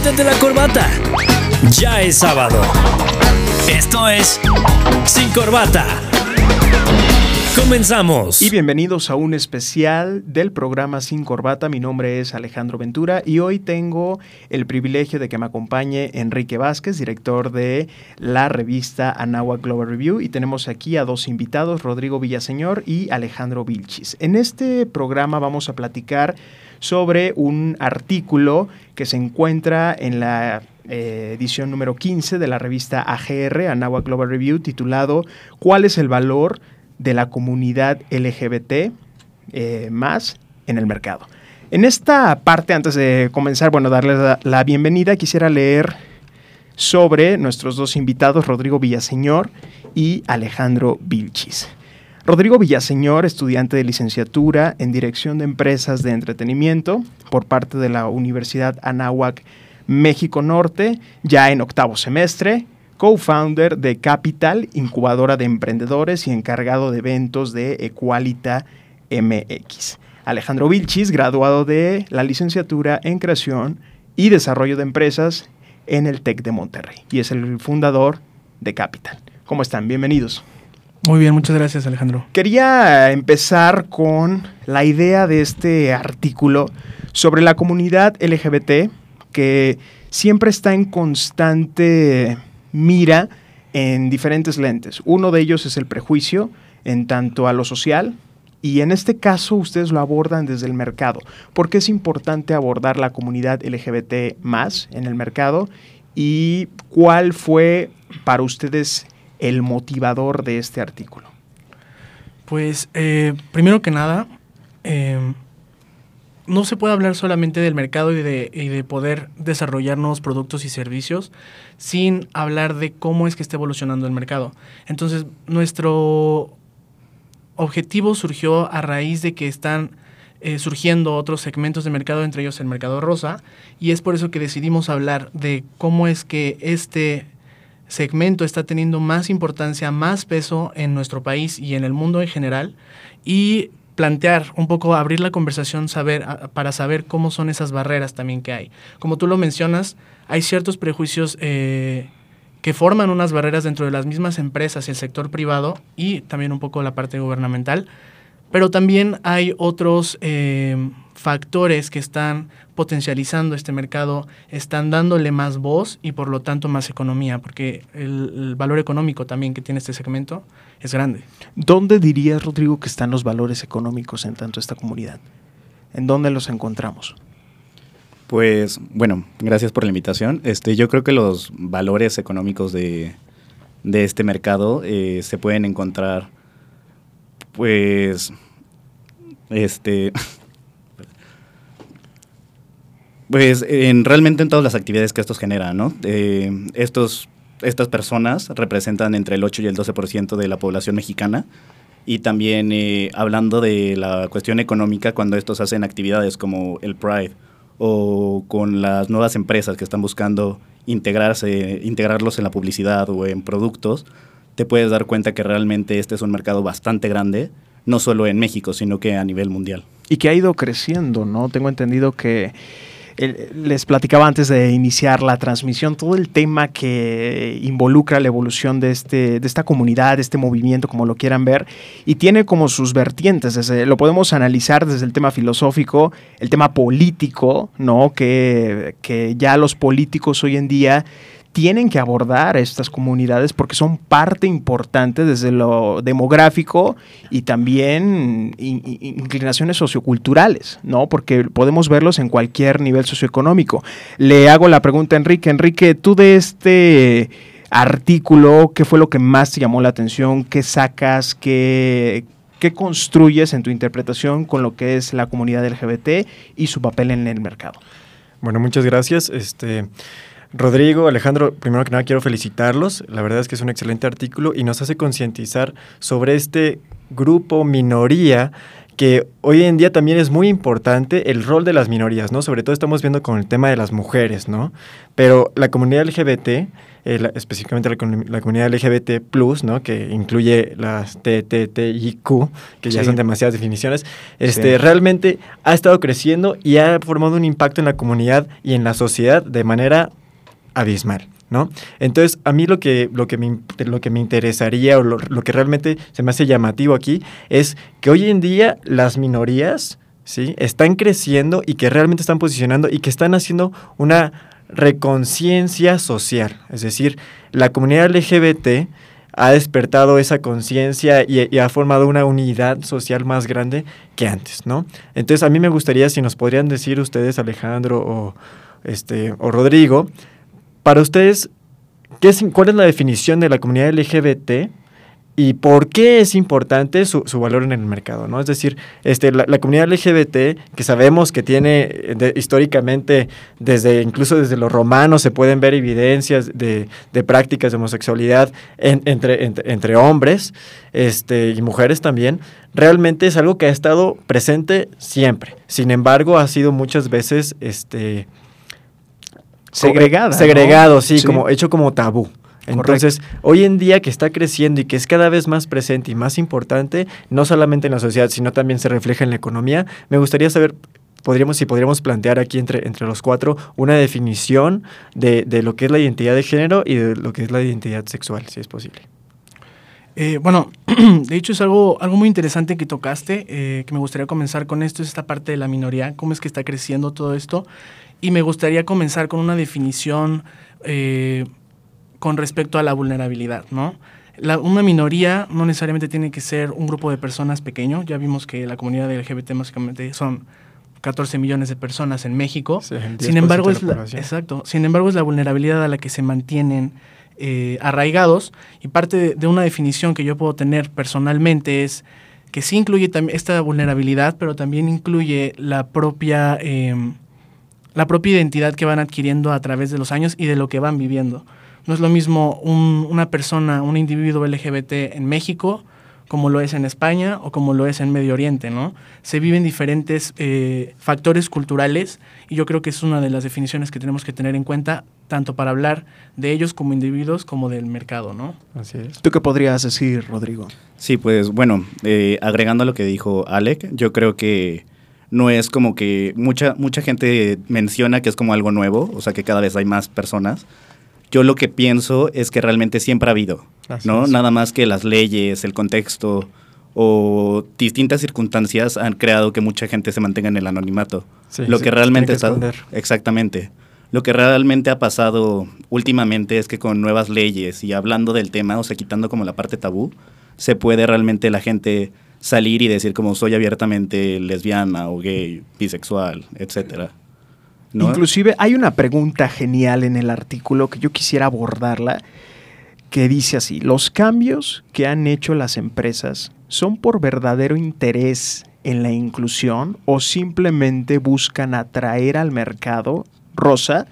quítate la corbata. Ya es sábado. Esto es Sin Corbata. Comenzamos. Y bienvenidos a un especial del programa Sin Corbata. Mi nombre es Alejandro Ventura y hoy tengo el privilegio de que me acompañe Enrique Vázquez, director de la revista Anáhuac Global Review. Y tenemos aquí a dos invitados, Rodrigo Villaseñor y Alejandro Vilchis. En este programa vamos a platicar sobre un artículo que se encuentra en la eh, edición número 15 de la revista AGR, Anáhuac Global Review, titulado ¿Cuál es el valor de la comunidad LGBT eh, más en el mercado. En esta parte, antes de comenzar, bueno, darles la, bienvenida, quisiera leer sobre nuestros dos invitados, Rodrigo Villaseñor y Alejandro Vilchis. Rodrigo Villaseñor, estudiante de licenciatura en Dirección de Empresas de Entretenimiento por parte de la Universidad Anáhuac México Norte, ya en octavo semestre, co-founder de Capital, incubadora de emprendedores y encargado de eventos de Equalita MX. Alejandro Vilchis, graduado de la licenciatura en creación y desarrollo de empresas en el TEC de Monterrey y es el fundador de Capital. ¿Cómo están? Bienvenidos. Muy bien, muchas gracias Alejandro. Quería empezar con la idea de este artículo sobre la comunidad LGBT que siempre está en constante mira en diferentes lentes. Uno de ellos es el prejuicio en tanto a lo social, y en este caso ustedes lo abordan desde el mercado. ¿Por qué es importante abordar la comunidad LGBT más en el mercado? ¿Y cuál fue para ustedes el motivador de este artículo? Pues eh, primero que nada, em, no se puede hablar solamente del mercado y de, poder desarrollar nuevos productos y servicios sin hablar de cómo es que está evolucionando el mercado. Entonces, nuestro objetivo surgió a raíz de que están eh, surgiendo otros segmentos de mercado, entre ellos el mercado rosa, y es por eso que decidimos hablar de cómo es que este segmento está teniendo más importancia, más peso en nuestro país y en el mundo en general, y plantear un poco, abrir la conversación para saber cómo son esas barreras también que hay. Como tú lo mencionas, hay ciertos prejuicios eh, que forman unas barreras dentro de las mismas empresas y el sector privado y también un poco la parte gubernamental, pero también hay otros eh, factores que están potencializando este mercado, están dándole más voz y por lo tanto más economía, porque el valor económico también que tiene este segmento es grande. ¿Dónde dirías, Rodrigo, que están los valores económicos en tanto esta comunidad? ¿En dónde los encontramos? Pues bueno, gracias por la invitación. Este, yo creo que los valores económicos de, este mercado eh, se pueden encontrar, pues, este, pues en, realmente en todas las actividades que estos generan, ¿no? Eh, estos estas personas representan entre el 8 y el 12% de la población mexicana. Y también eh, hablando de la cuestión económica, cuando estos hacen actividades como el Pride o con las nuevas empresas que están buscando integrarse, integrarlos en la publicidad o en productos, te puedes dar cuenta que realmente este es un mercado bastante grande, no solo en México, sino que a nivel mundial. Y que ha ido creciendo, ¿no? Tengo entendido que les platicaba antes de iniciar la transmisión todo el tema que involucra la evolución de, este, de esta comunidad, de este movimiento, como lo quieran ver, y tiene como sus vertientes. lo podemos analizar desde el tema filosófico, el tema político, ¿no? Que, que ya los políticos hoy en día tienen que abordar estas comunidades porque son parte importante desde lo demográfico y también inclinaciones socioculturales, ¿no? Porque podemos verlos en cualquier nivel socioeconómico. Le hago la pregunta a Enrique. Enrique, tú de este artículo, ¿qué fue lo que más te llamó la atención? ¿Qué sacas? ¿Qué, qué construyes en tu interpretación con lo que es la comunidad LGBT y su papel en el mercado? Bueno, muchas gracias. Este Rodrigo, Alejandro, primero que nada quiero felicitarlos. La verdad es que es un excelente artículo y nos hace concientizar sobre este grupo minoría que hoy en día también es muy importante el rol de las minorías, ¿no? Sobre todo estamos viendo con el tema de las mujeres, ¿no? Pero la comunidad LGBT eh, específicamente la, la, comunidad LGBT, ¿no? que incluye las TTTIQ, que ya son demasiadas definiciones, este, realmente ha estado creciendo y ha formado un impacto en la comunidad y en la sociedad de manera abismal. ¿No? Entonces, a mí lo que, lo que, me, lo que me interesaría o lo, que realmente se me hace llamativo aquí es que hoy en día las minorías ¿sí? están creciendo y que realmente están posicionando y que están haciendo una reconciencia social. Es decir, la comunidad LGBT ha despertado esa conciencia y, ha formado una unidad social más grande que antes, ¿no? Entonces, a mí me gustaría si nos podrían decir ustedes, Alejandro o, este, o Rodrigo, para ustedes, ¿qué es, ¿cuál es la definición de la comunidad LGBT y por qué es importante su, valor en el mercado, ¿no? Es decir, este, la, comunidad LGBT, que sabemos que tiene históricamente, desde incluso desde los romanos, se pueden ver evidencias de, prácticas de homosexualidad entre, entre, hombres este, y mujeres también, realmente es algo que ha estado presente siempre. Sin embargo, ha sido muchas veces este, segregada. Segregado, sí, como hecho como tabú. Entonces, hoy en día que está creciendo y que es cada vez más presente y más importante, no solamente en la sociedad, sino también se refleja en la economía, me gustaría saber podríamos, si podríamos plantear aquí entre, entre los cuatro una definición de, lo que es la identidad de género y de lo que es la identidad sexual, si es posible. Eh, bueno, de hecho es algo, algo muy interesante que tocaste, eh, que me gustaría comenzar con esto, es esta parte de la minoría, cómo es que está creciendo todo esto. Y me gustaría comenzar con una definición eh, con respecto a la vulnerabilidad, ¿no? una minoría no necesariamente tiene que ser un grupo de personas pequeño. Ya vimos que la comunidad LGBT básicamente son 14 millones de personas en México. sin embargo, es la, exacto. Sin embargo, es la vulnerabilidad a la que se mantienen eh, arraigados. Y parte de, una definición que yo puedo tener personalmente es que sí incluye esta vulnerabilidad, pero también incluye la propia, em, la propia identidad que van adquiriendo a través de los años y de lo que van viviendo. No es lo mismo una persona, un individuo LGBT en México como lo es en España o como lo es en Medio Oriente, ¿no? Se viven diferentes eh, factores culturales y yo creo que es una de las definiciones que tenemos que tener en cuenta tanto para hablar de ellos como individuos como del mercado, ¿no? Así es. ¿Tú qué podrías decir, Rodrigo? Sí, pues bueno, eh, agregando a lo que dijo Alec, yo creo que no es como que mucha, mucha gente menciona que es como algo nuevo, o sea que cada vez hay más personas, yo lo que pienso es que realmente siempre ha habido, ¿no? Nada más que las leyes, el contexto o distintas circunstancias han creado que mucha gente se mantenga en el anonimato. lo que realmente está exactamente. Lo que realmente ha pasado últimamente es que con nuevas leyes y hablando del tema, o sea, quitando como la parte tabú, se puede realmente la gente salir y decir como soy abiertamente lesbiana o gay, bisexual, etcétera. Inclusive hay una pregunta genial en el artículo que yo quisiera abordarla, que dice así, los cambios que han hecho las empresas son por verdadero interés en la inclusión o simplemente buscan atraer al mercado rosa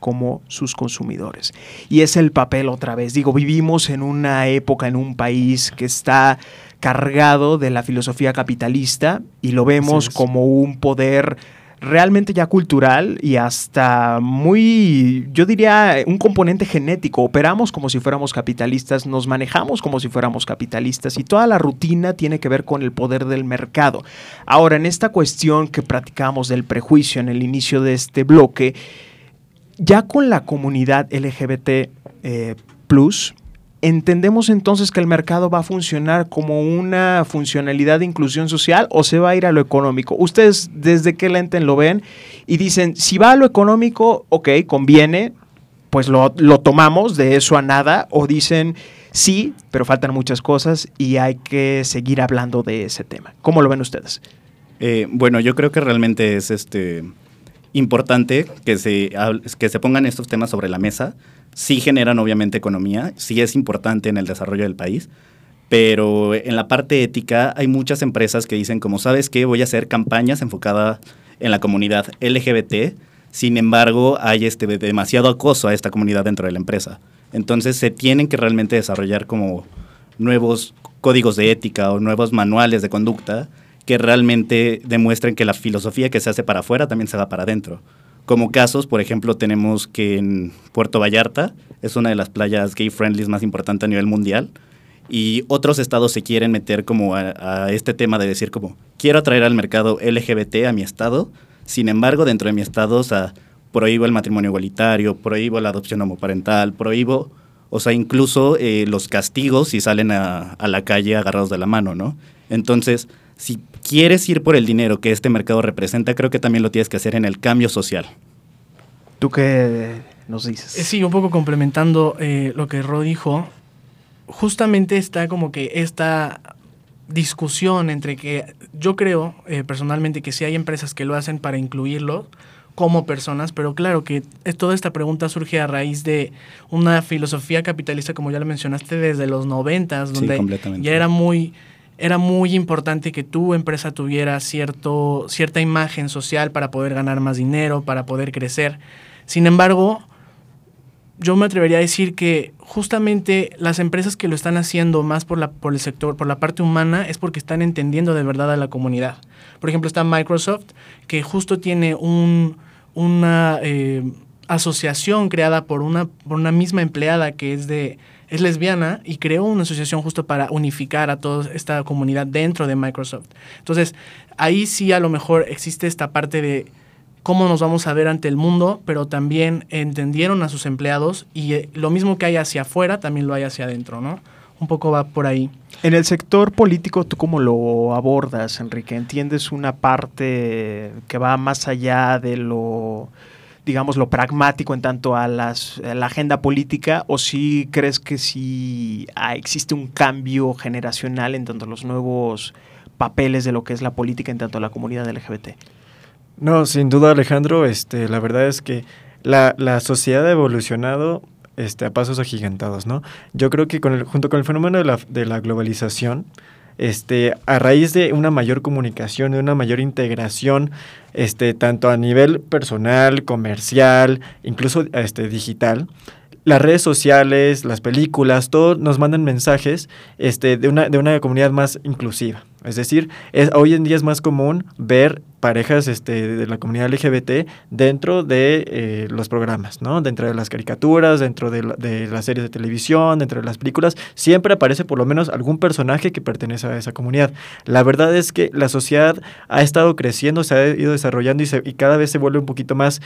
como sus consumidores. Y es el papel otra vez. Digo, vivimos en una época, en un país que está cargado de la filosofía capitalista y lo vemos como un poder realmente ya cultural y hasta muy, yo diría, un componente genético. Operamos como si fuéramos capitalistas, nos manejamos como si fuéramos capitalistas y toda la rutina tiene que ver con el poder del mercado. Ahora, en esta cuestión que practicamos del prejuicio en el inicio de este bloque, ya con la comunidad LGBT eh, plus, ¿Entendemos entonces que el mercado va a funcionar como una funcionalidad de inclusión social o se va a ir a lo económico? Ustedes desde qué lente lo ven y dicen, si va a lo económico, ok, conviene, pues lo, tomamos de eso a nada, o dicen, sí, pero faltan muchas cosas y hay que seguir hablando de ese tema. ¿Cómo lo ven ustedes? Eh, bueno, yo creo que realmente es este importante que se, que se pongan estos temas sobre la mesa sí generan obviamente economía, sí es importante en el desarrollo del país, pero en la parte ética hay muchas empresas que dicen como, ¿sabes qué? Voy a hacer campañas enfocadas en la comunidad LGBT, sin embargo hay este, demasiado acoso a esta comunidad dentro de la empresa. Entonces se tienen que realmente desarrollar como nuevos códigos de ética o nuevos manuales de conducta que realmente demuestren que la filosofía que se hace para afuera también se va para adentro. Como casos, por ejemplo, tenemos que en Puerto Vallarta es una de las playas gay friendly más importantes a nivel mundial y otros estados se quieren meter como a, este tema de decir como quiero atraer al mercado LGBT a mi estado, sin embargo dentro de mi estado o prohíbo el matrimonio igualitario, prohíbo la adopción homoparental, prohíbo, o sea, incluso eh, los castigos si salen a, a la calle agarrados de la mano, ¿no? Entonces, si quieres ir por el dinero que este mercado representa, creo que también lo tienes que hacer en el cambio social. ¿Tú qué nos dices? Eh, sí, un poco complementando eh, lo que Ro dijo, justamente está como que esta discusión entre que yo creo eh, personalmente que sí hay empresas que lo hacen para incluirlo como personas, pero claro que toda esta pregunta surge a raíz de una filosofía capitalista, como ya lo mencionaste, desde los noventas, donde ya era muy era muy importante que tu empresa tuviera cierto, cierta imagen social para poder ganar más dinero, para poder crecer. Sin embargo, yo me atrevería a decir que justamente las empresas que lo están haciendo más por, la, por el sector, por la parte humana, es porque están entendiendo de verdad a la comunidad. Por ejemplo, está Microsoft, que justo tiene un, una eh, asociación creada por una, por una misma empleada que es de es lesbiana y creó una asociación justo para unificar a toda esta comunidad dentro de Microsoft. Entonces, ahí sí a lo mejor existe esta parte de cómo nos vamos a ver ante el mundo, pero también entendieron a sus empleados y eh, lo mismo que hay hacia afuera, también lo hay hacia adentro, ¿no? Un poco va por ahí. En el sector político, ¿tú cómo lo abordas, Enrique? ¿Entiendes una parte que va más allá de lo digamos, lo pragmático en tanto a, las, la agenda política o si crees que sí existe un cambio generacional en tanto a los nuevos papeles de lo que es la política en tanto a la comunidad LGBT? No, sin duda Alejandro, este, la verdad es que la, sociedad ha evolucionado este, a pasos agigantados, ¿no? Yo creo que con el, junto con el fenómeno de la, de la globalización, este, a raíz de una mayor comunicación, de una mayor integración, este, tanto a nivel personal, comercial, incluso este, digital, las redes sociales, las películas, todo nos mandan mensajes este, de, una, de una comunidad más inclusiva. Es decir, es, hoy en día es más común ver parejas este, de la comunidad LGBT dentro de eh, los programas, ¿no? Dentro de las caricaturas, dentro de, de, las series de televisión, dentro de las películas, siempre aparece por lo menos algún personaje que pertenece a esa comunidad. La verdad es que la sociedad ha estado creciendo, se ha ido desarrollando y, y cada vez se vuelve un poquito más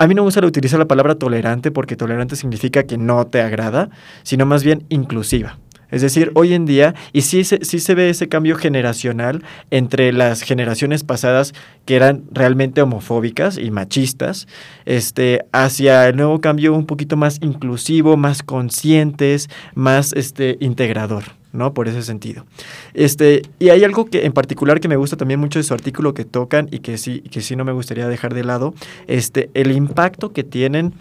a mí no me gusta utilizar la palabra tolerante porque tolerante significa que no te agrada, sino más bien inclusiva. Es decir, hoy en día, y sí se, sí se ve ese cambio generacional entre las generaciones pasadas que eran realmente homofóbicas y machistas, este, hacia el nuevo cambio un poquito más inclusivo, más conscientes, más este, integrador. ¿no? Por ese sentido. Este, y hay algo que en particular que me gusta también mucho de su artículo que tocan y que sí, que sí no me gustaría dejar de lado, este, el impacto que tienen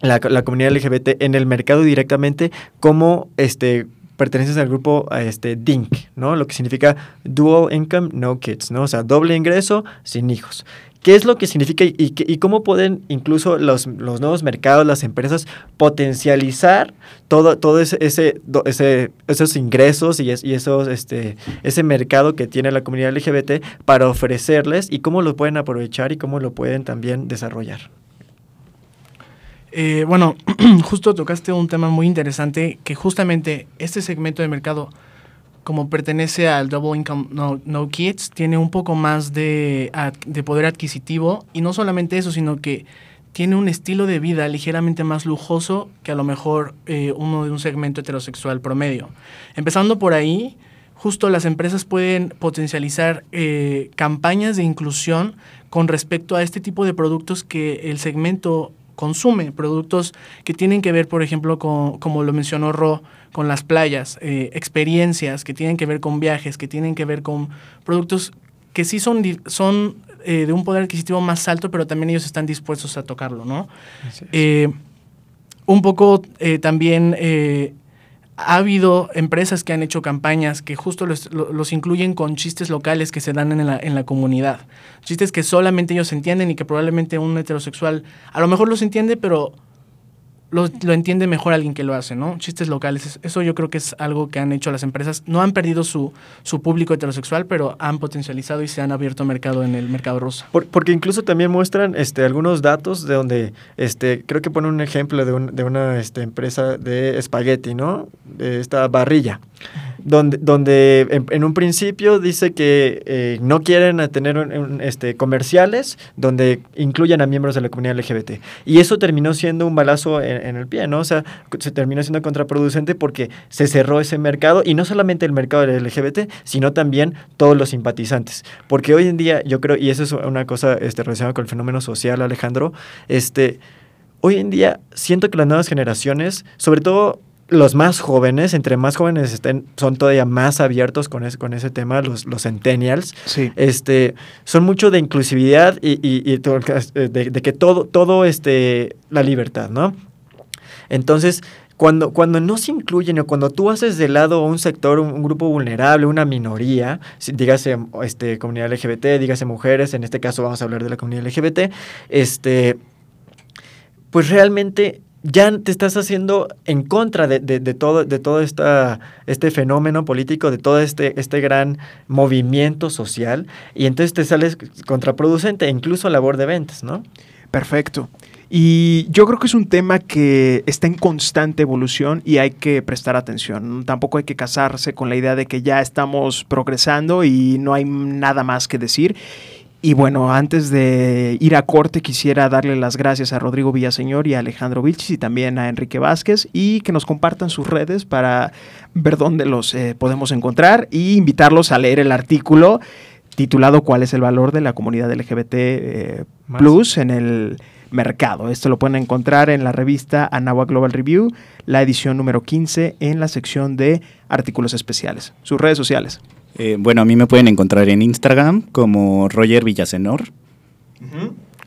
la, la comunidad LGBT en el mercado directamente como este perteneces al grupo este, DINK, ¿no? Lo que significa Dual Income, No Kids, ¿no? O sea, doble ingreso sin hijos. ¿Qué es lo que significa y, y cómo pueden incluso los, los, nuevos mercados, las empresas, potencializar todo, todo ese, ese, ese esos ingresos y, y, esos, este, ese mercado que tiene la comunidad LGBT para ofrecerles y cómo lo pueden aprovechar y cómo lo pueden también desarrollar? Eh, bueno, justo tocaste un tema muy interesante que justamente este segmento de mercado, como pertenece al Double Income No, Kids, tiene un poco más de, de, poder adquisitivo y no solamente eso, sino que tiene un estilo de vida ligeramente más lujoso que a lo mejor eh, uno de un segmento heterosexual promedio. Empezando por ahí, justo las empresas pueden potencializar eh, campañas de inclusión con respecto a este tipo de productos que el segmento consume, productos que tienen que ver, por ejemplo, con, como lo mencionó Ro, con las playas, eh, experiencias que tienen que ver con viajes, que tienen que ver con productos que sí son, son eh, de un poder adquisitivo más alto, pero también ellos están dispuestos a tocarlo, ¿no? Eh, un poco también ha habido empresas que han hecho campañas que justo los, incluyen con chistes locales que se dan en la, en la, comunidad. Chistes que solamente ellos entienden y que probablemente un heterosexual a lo mejor los entiende, pero lo, lo entiende mejor alguien que lo hace, ¿no? Chistes locales, es- eso yo creo que es algo que han hecho las empresas. No han perdido su, su público heterosexual, pero han potencializado y se han abierto mercado en el mercado rosa. Por- porque incluso también muestran este, algunos datos de donde, este, creo que pone un ejemplo de, un- de una este, empresa de espagueti, ¿no? De esta barrilla. Donde, donde en, un principio dice que eh, no quieren tener un- este, comerciales donde incluyan a miembros de la comunidad LGBT. Y eso terminó siendo un balazo en, en el pie, ¿no? O sea, se terminó siendo contraproducente porque se cerró ese mercado y no solamente el mercado del LGBT, sino también todos los simpatizantes. Porque hoy en día, yo creo, y eso es una cosa este, relacionada con el fenómeno social, Alejandro, este, hoy en día siento que las nuevas generaciones, sobre todo los más jóvenes, entre más jóvenes estén, son todavía más abiertos con, es- con ese tema, los, los centennials, Sí. este, son mucho de inclusividad y, eh, de, de que todo, todo este, la libertad, ¿no? Entonces, cuando, cuando no se incluyen o cuando tú haces de lado un sector, un, un grupo vulnerable, una minoría, dígase este, comunidad LGBT, dígase mujeres, en este caso vamos a hablar de la comunidad LGBT, este, pues realmente ya te estás haciendo en contra de, de- todo, de todo esta, este fenómeno político, de todo este, este gran movimiento social, y entonces te sales contraproducente, incluso labor de ventas, ¿no? Perfecto. Y yo creo que es un tema que está en constante evolución y hay que prestar atención. Tampoco hay que casarse con la idea de que ya estamos progresando y no hay nada más que decir. Y bueno, antes de ir a corte quisiera darle las gracias a Rodrigo Villaseñor y a Alejandro Vilchis y también a Enrique Vázquez y que nos compartan sus redes para ver dónde los eh, podemos encontrar y invitarlos a leer el artículo titulado ¿Cuál es el valor de la comunidad LGBT eh. Plus en el mercado? Esto lo pueden encontrar en la revista Anagua Global Review, la edición número 15 en la sección de artículos especiales. Sus redes sociales. Eh, bueno, a mí me pueden encontrar en Instagram como Roger Villasenor.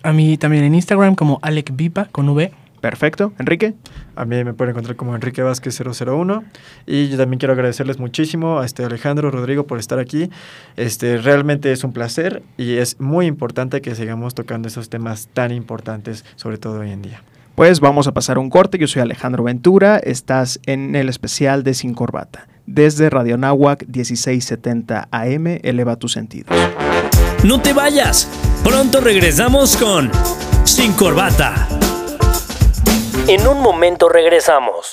A mí también en Instagram como Alec Vipa con V. Perfecto. Enrique. A mí me pueden encontrar como Enrique Vázquez 001 y yo también quiero agradecerles muchísimo a este Alejandro Rodrigo por estar aquí. Este realmente es un placer y es muy importante que sigamos tocando esos temas tan importantes, sobre todo hoy en día. Pues vamos a pasar un corte. Yo soy Alejandro Ventura. Estás en el especial de Sin Corbata. Desde Radio Nahuac 1670 AM, eleva tus sentidos. No te vayas. Pronto regresamos con Sin Corbata. En un momento regresamos.